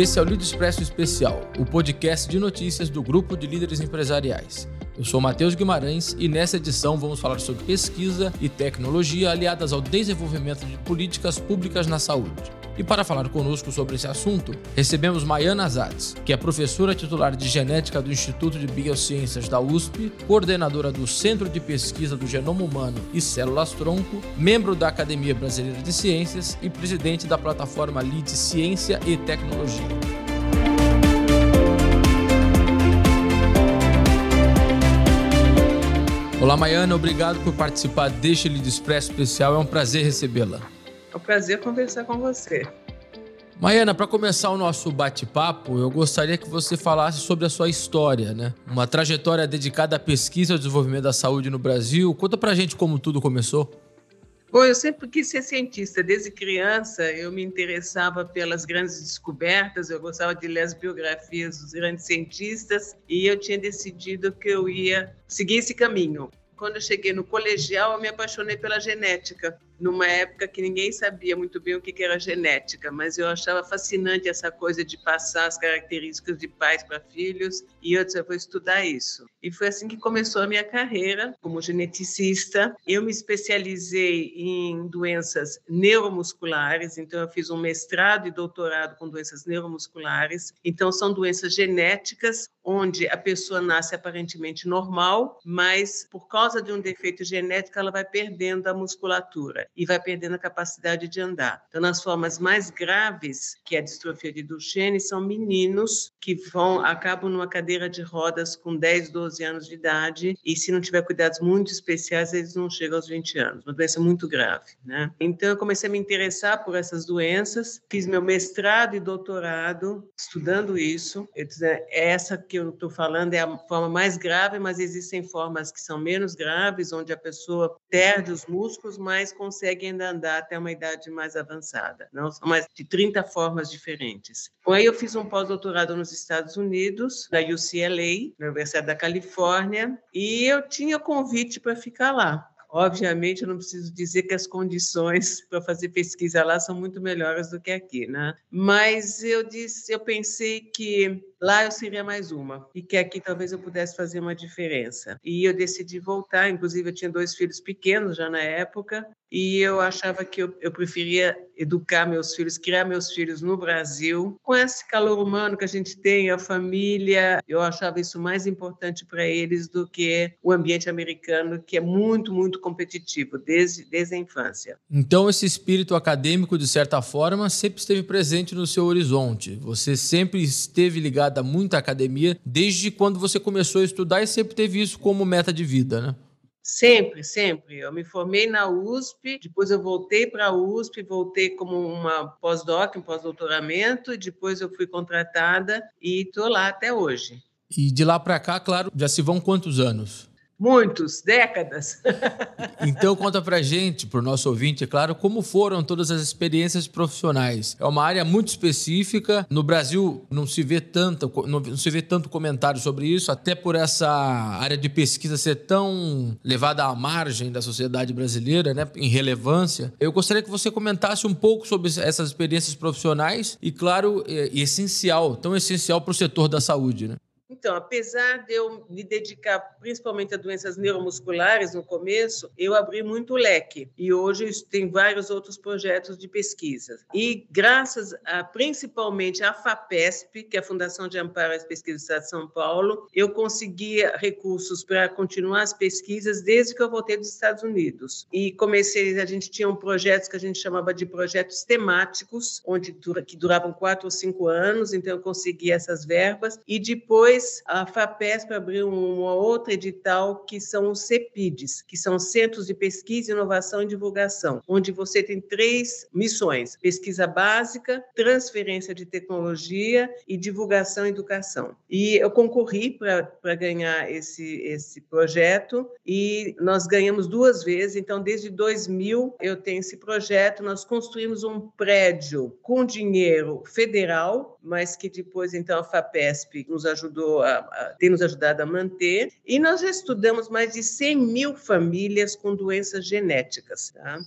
Esse é o Líder Expresso Especial, o podcast de notícias do Grupo de Líderes Empresariais. Eu sou Matheus Guimarães e nessa edição vamos falar sobre pesquisa e tecnologia aliadas ao desenvolvimento de políticas públicas na saúde. E para falar conosco sobre esse assunto, recebemos Maiana Azades, que é professora titular de genética do Instituto de Biociências da USP, coordenadora do Centro de Pesquisa do Genoma Humano e Células Tronco, membro da Academia Brasileira de Ciências e presidente da plataforma LID Ciência e Tecnologia. Olá, Maiana, obrigado por participar deste Lead Expresso especial. É um prazer recebê-la. É um prazer conversar com você. Maiana, para começar o nosso bate-papo, eu gostaria que você falasse sobre a sua história, né? Uma trajetória dedicada à pesquisa e ao desenvolvimento da saúde no Brasil. Conta pra gente como tudo começou. Bom, eu sempre quis ser cientista. Desde criança, eu me interessava pelas grandes descobertas, eu gostava de ler as biografias dos grandes cientistas e eu tinha decidido que eu ia seguir esse caminho. Quando eu cheguei no colegial, eu me apaixonei pela genética numa época que ninguém sabia muito bem o que era genética, mas eu achava fascinante essa coisa de passar as características de pais para filhos e eu disse, eu vou estudar isso. E foi assim que começou a minha carreira como geneticista. Eu me especializei em doenças neuromusculares, então eu fiz um mestrado e doutorado com doenças neuromusculares. Então são doenças genéticas onde a pessoa nasce aparentemente normal, mas por causa de um defeito genético ela vai perdendo a musculatura e vai perdendo a capacidade de andar. Então, nas formas mais graves, que é a distrofia de Duchenne, são meninos que vão acabam numa cadeira de rodas com 10, 12 anos de idade e se não tiver cuidados muito especiais, eles não chegam aos 20 anos. Uma doença muito grave, né? Então, eu comecei a me interessar por essas doenças, fiz meu mestrado e doutorado estudando isso. Disse, é, essa que eu estou falando é a forma mais grave, mas existem formas que são menos graves, onde a pessoa perde os músculos, mas consegue ainda andar até uma idade mais avançada. Não são mais de 30 formas diferentes. Bom, aí eu fiz um pós-doutorado nos Estados Unidos, na UCLA, na Universidade da Califórnia, e eu tinha convite para ficar lá. Obviamente, eu não preciso dizer que as condições para fazer pesquisa lá são muito melhores do que aqui, né? Mas eu disse, eu pensei que lá eu seria mais uma e que aqui talvez eu pudesse fazer uma diferença. E eu decidi voltar, inclusive eu tinha dois filhos pequenos já na época, e eu achava que eu, eu preferia educar meus filhos, criar meus filhos no Brasil, com esse calor humano que a gente tem, a família. Eu achava isso mais importante para eles do que o ambiente americano, que é muito, muito competitivo desde, desde a infância. Então, esse espírito acadêmico, de certa forma, sempre esteve presente no seu horizonte. Você sempre esteve ligada muito à academia, desde quando você começou a estudar e sempre teve isso como meta de vida, né? Sempre, sempre. Eu me formei na USP, depois eu voltei para a USP, voltei como uma pós-doc, um pós-doutoramento, e depois eu fui contratada e estou lá até hoje. E de lá para cá, claro, já se vão quantos anos? Muitos, décadas. então conta pra gente, pro nosso ouvinte, é claro, como foram todas as experiências profissionais. É uma área muito específica. No Brasil não se vê tanto, não se vê tanto comentário sobre isso, até por essa área de pesquisa ser tão levada à margem da sociedade brasileira, né, em relevância. Eu gostaria que você comentasse um pouco sobre essas experiências profissionais e, claro, é, essencial, tão essencial para o setor da saúde, né? Então, apesar de eu me dedicar principalmente a doenças neuromusculares no começo, eu abri muito leque e hoje tem vários outros projetos de pesquisa. E graças a principalmente à FAPESP, que é a Fundação de Amparo às Pesquisas do Estado de São Paulo, eu conseguia recursos para continuar as pesquisas desde que eu voltei dos Estados Unidos. E comecei, a gente tinha um projeto que a gente chamava de projetos temáticos, onde que duravam quatro ou cinco anos, então eu consegui essas verbas e depois depois, a FAPESP abriu uma outra edital que são os CEPIDs, que são Centros de Pesquisa, Inovação e Divulgação, onde você tem três missões: pesquisa básica, transferência de tecnologia e divulgação e educação. E eu concorri para ganhar esse, esse projeto e nós ganhamos duas vezes. Então, desde 2000, eu tenho esse projeto. Nós construímos um prédio com dinheiro federal, mas que depois, então, a FAPESP nos ajudou a, a, tem nos ajudado a manter. E nós já estudamos mais de 100 mil famílias com doenças genéticas. Tá?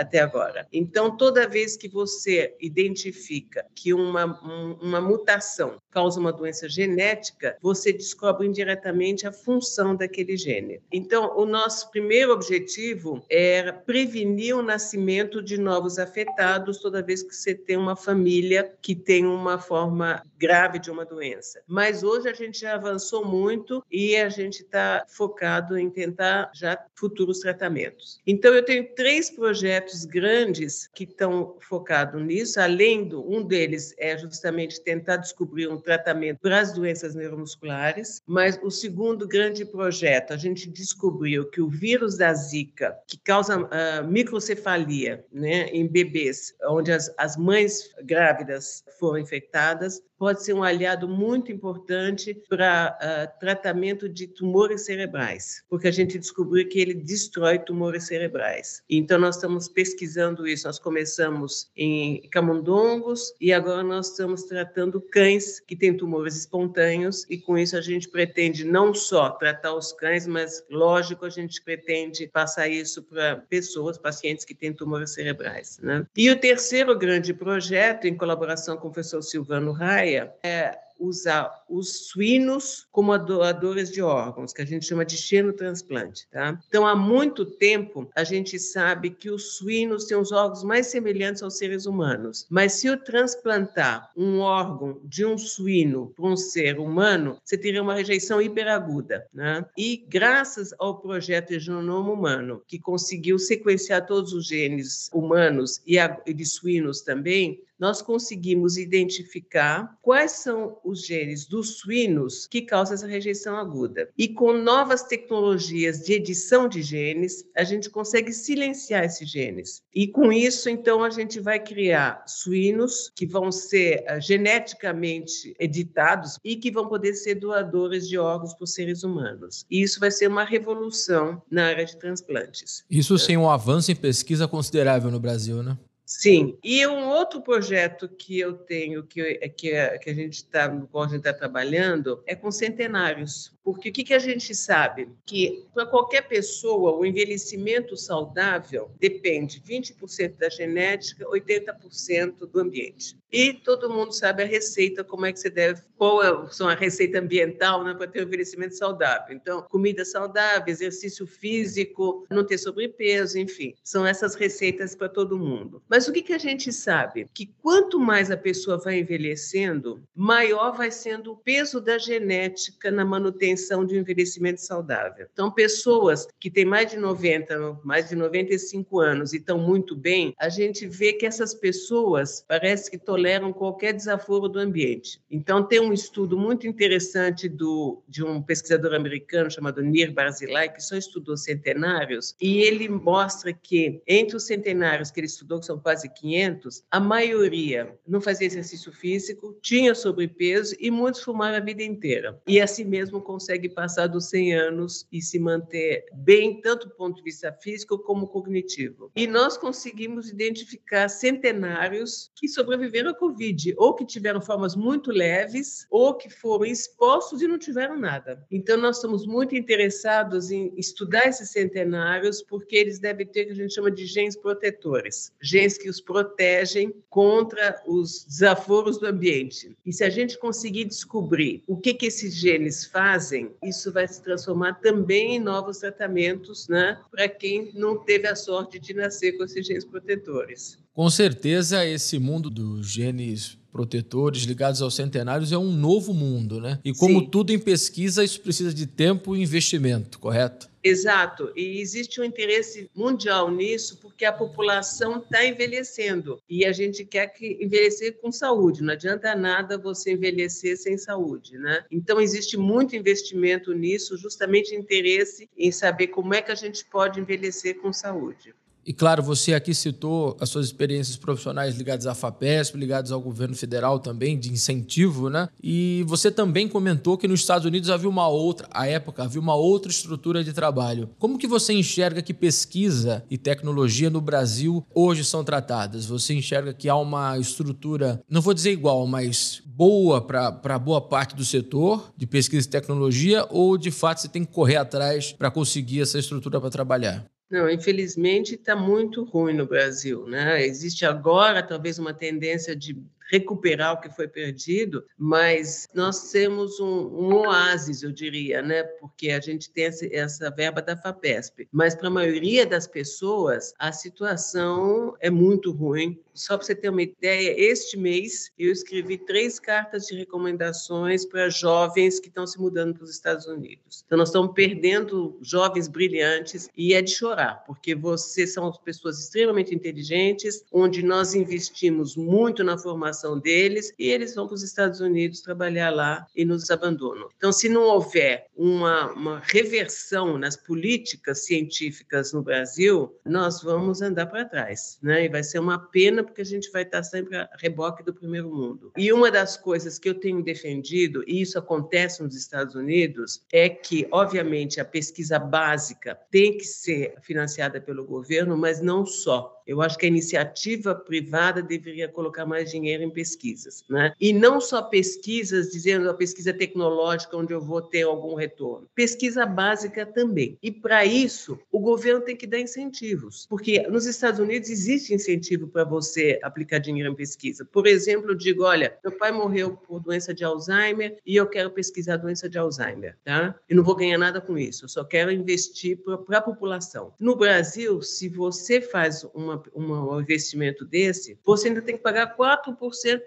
Até agora. Então, toda vez que você identifica que uma, um, uma mutação causa uma doença genética, você descobre indiretamente a função daquele gene. Então, o nosso primeiro objetivo era prevenir o nascimento de novos afetados toda vez que você tem uma família que tem uma forma grave de uma doença. Mas hoje a gente já avançou muito e a gente está focado em tentar já futuros tratamentos. Então, eu tenho três projetos grandes que estão focados nisso, além do um deles é justamente tentar descobrir um tratamento para as doenças neuromusculares, mas o segundo grande projeto, a gente descobriu que o vírus da Zika, que causa uh, microcefalia né, em bebês, onde as, as mães grávidas foram infectadas, pode ser um aliado muito importante para uh, tratamento de tumores cerebrais, porque a gente descobriu que ele destrói tumores cerebrais. Então, nós estamos pesquisando isso. Nós começamos em camundongos e agora nós estamos tratando cães que têm tumores espontâneos e com isso a gente pretende não só tratar os cães, mas, lógico, a gente pretende passar isso para pessoas, pacientes que têm tumores cerebrais. Né? E o terceiro grande projeto, em colaboração com o professor Silvano Rai, é usar os suínos como doadores de órgãos, que a gente chama de xenotransplante. Tá? Então, há muito tempo, a gente sabe que os suínos têm os órgãos mais semelhantes aos seres humanos. Mas se eu transplantar um órgão de um suíno para um ser humano, você teria uma rejeição hiperaguda. Né? E graças ao projeto Genoma Humano, que conseguiu sequenciar todos os genes humanos e de suínos também, nós conseguimos identificar quais são os genes dos suínos que causam essa rejeição aguda. E com novas tecnologias de edição de genes, a gente consegue silenciar esses genes. E com isso, então, a gente vai criar suínos que vão ser uh, geneticamente editados e que vão poder ser doadores de órgãos para seres humanos. E isso vai ser uma revolução na área de transplantes. Isso sem um avanço em pesquisa considerável no Brasil, né? Sim, e um outro projeto que eu tenho, que, que, que a gente está, no qual a gente está trabalhando, é com centenários. Porque o que, que a gente sabe? Que para qualquer pessoa, o envelhecimento saudável depende 20% da genética, 80% do ambiente. E todo mundo sabe a receita, como é que você deve, qual é são a receita ambiental né, para ter um envelhecimento saudável. Então, comida saudável, exercício físico, não ter sobrepeso, enfim, são essas receitas para todo mundo. Mas o que, que a gente sabe? Que quanto mais a pessoa vai envelhecendo, maior vai sendo o peso da genética na manutenção de um envelhecimento saudável. Então, pessoas que têm mais de 90, mais de 95 anos e estão muito bem, a gente vê que essas pessoas parece que toleram qualquer desaforo do ambiente. Então, tem um estudo muito interessante do, de um pesquisador americano chamado Nir Barzilai, que só estudou centenários, e ele mostra que entre os centenários que ele estudou, que são quase 500, a maioria não fazia exercício físico, tinha sobrepeso e muitos fumaram a vida inteira. E assim mesmo consegue passar dos 100 anos e se manter bem, tanto do ponto de vista físico como cognitivo. E nós conseguimos identificar centenários que sobreviveram a Covid, ou que tiveram formas muito leves, ou que foram expostos e não tiveram nada. Então, nós estamos muito interessados em estudar esses centenários, porque eles devem ter o que a gente chama de genes protetores genes que os protegem contra os desaforos do ambiente. E se a gente conseguir descobrir o que, que esses genes fazem, isso vai se transformar também em novos tratamentos né, para quem não teve a sorte de nascer com esses genes protetores. Com certeza, esse mundo dos genes protetores ligados aos centenários é um novo mundo, né? E como Sim. tudo em pesquisa, isso precisa de tempo e investimento, correto? Exato, e existe um interesse mundial nisso porque a população está envelhecendo e a gente quer que envelhecer com saúde. Não adianta nada você envelhecer sem saúde, né? Então existe muito investimento nisso, justamente interesse em saber como é que a gente pode envelhecer com saúde. E claro, você aqui citou as suas experiências profissionais ligadas à FAPESP, ligadas ao governo federal também, de incentivo, né? E você também comentou que nos Estados Unidos havia uma outra, à época, havia uma outra estrutura de trabalho. Como que você enxerga que pesquisa e tecnologia no Brasil hoje são tratadas? Você enxerga que há uma estrutura, não vou dizer igual, mas boa para boa parte do setor de pesquisa e tecnologia, ou de fato você tem que correr atrás para conseguir essa estrutura para trabalhar? Não, infelizmente está muito ruim no Brasil, né? Existe agora talvez uma tendência de recuperar o que foi perdido, mas nós temos um, um oásis, eu diria, né? Porque a gente tem essa, verba da FAPESP, mas para a maioria das pessoas a situação é muito ruim. Só para você ter uma ideia, este mês eu escrevi três cartas de recomendações para jovens que estão se mudando para os Estados Unidos. Então, nós estamos perdendo jovens brilhantes e é de chorar, porque vocês são pessoas extremamente inteligentes, onde nós investimos muito na formação formação deles e eles vão para os Estados Unidos trabalhar lá e nos abandonam. Então, se não houver uma, uma reversão nas políticas científicas no Brasil, nós vamos andar para trás, né? E vai ser uma pena porque a gente vai estar sempre a reboque do primeiro mundo. E uma das coisas que eu tenho defendido, e isso acontece nos Estados Unidos, é que, obviamente, a pesquisa básica tem que ser financiada pelo governo, mas não só. Eu acho que a iniciativa privada deveria colocar mais dinheiro em pesquisas, né? E não só pesquisas, dizendo a pesquisa tecnológica onde eu vou ter algum retorno. Pesquisa básica também. E para isso, o governo tem que dar incentivos, porque nos Estados Unidos existe incentivo para você aplicar dinheiro em pesquisa. Por exemplo, eu digo, olha, meu pai morreu por doença de Alzheimer e eu quero pesquisar a doença de Alzheimer, tá? E não vou ganhar nada com isso, eu só quero investir para a população. No Brasil, se você faz uma, uma, um investimento desse, você ainda tem que pagar 4%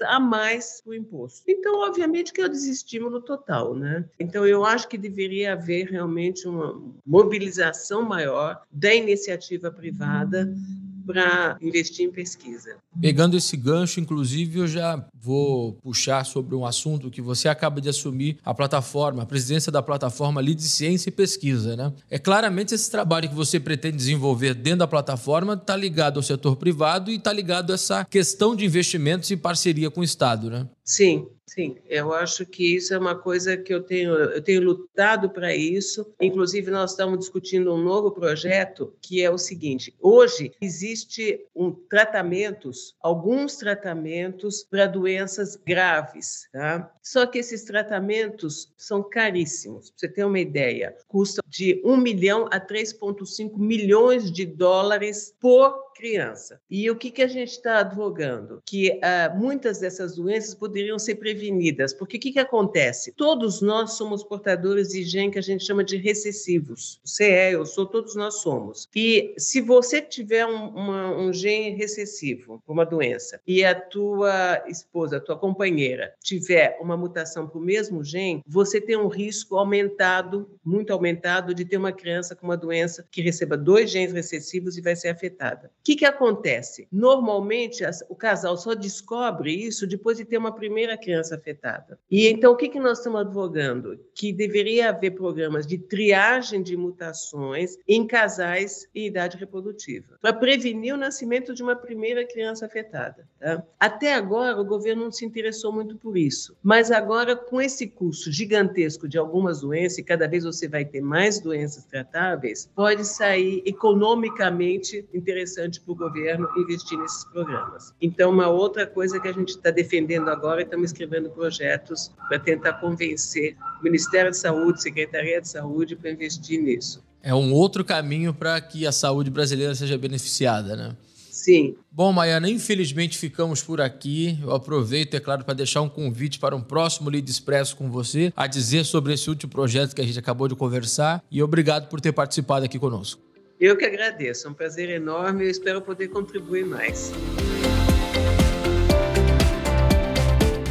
a mais o imposto. Então, obviamente que é o desestímulo total, né? Então, eu acho que deveria haver realmente uma mobilização maior da iniciativa privada para investir em pesquisa. Pegando esse gancho, inclusive, eu já vou puxar sobre um assunto que você acaba de assumir, a plataforma, a presidência da plataforma Lead Ciência e Pesquisa. Né? É claramente esse trabalho que você pretende desenvolver dentro da plataforma está ligado ao setor privado e está ligado a essa questão de investimentos e parceria com o Estado, né? Sim, sim. Eu acho que isso é uma coisa que eu tenho, eu tenho lutado para isso. Inclusive, nós estamos discutindo um novo projeto que é o seguinte: hoje existe um tratamentos, alguns tratamentos para doenças graves, tá? Só que esses tratamentos são caríssimos. Pra você ter uma ideia, custa de 1 milhão a 3,5 milhões de dólares por criança. E o que, que a gente está advogando? Que uh, muitas dessas doenças poderiam ser prevenidas, porque o que, que acontece? Todos nós somos portadores de gene que a gente chama de recessivos. Você é, eu sou, todos nós somos. E se você tiver um, uma, um gene recessivo, uma doença, e a tua esposa, a tua companheira, tiver uma mutação para o mesmo gene, você tem um risco aumentado, muito aumentado, de ter uma criança com uma doença que receba dois genes recessivos e vai ser afetada. O que, que acontece? Normalmente, o casal só descobre isso depois de ter uma primeira criança afetada. E então, o que, que nós estamos advogando? Que deveria haver programas de triagem de mutações em casais em idade reprodutiva, para prevenir o nascimento de uma primeira criança afetada. Tá? Até agora, o governo não se interessou muito por isso. Mas agora, com esse custo gigantesco de algumas doenças, e cada vez você vai ter mais doenças tratáveis, pode sair economicamente interessante importante para o governo investir nesses programas. Então, uma outra coisa que a gente está defendendo agora, e estamos escrevendo projetos para tentar convencer o Ministério da Saúde, Secretaria de Saúde, para investir nisso. É um outro caminho para que a saúde brasileira seja beneficiada, né? Sim. Bom, Maiana, infelizmente ficamos por aqui. Eu aproveito, é claro, para deixar um convite para um próximo Lead Expresso com você, a dizer sobre esse último projeto que a gente acabou de conversar. E obrigado por ter participado aqui conosco. Eu que agradeço, é um prazer enorme eu espero poder contribuir mais.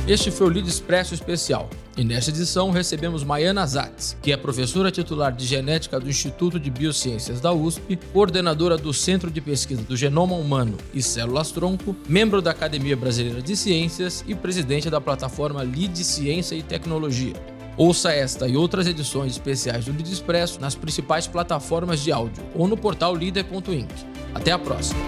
Este foi o Lead Expresso Especial. E nesta edição recebemos Maiana Zatz, que é professora titular de genética do Instituto de Biociências da USP, coordenadora do Centro de Pesquisa do Genoma Humano e Células Tronco, membro da Academia Brasileira de Ciências e presidente da plataforma Lead Ciência e Tecnologia. Ouça esta e outras edições especiais do Líder Expresso nas principais plataformas de áudio ou no portal líder.inc. Até a próxima!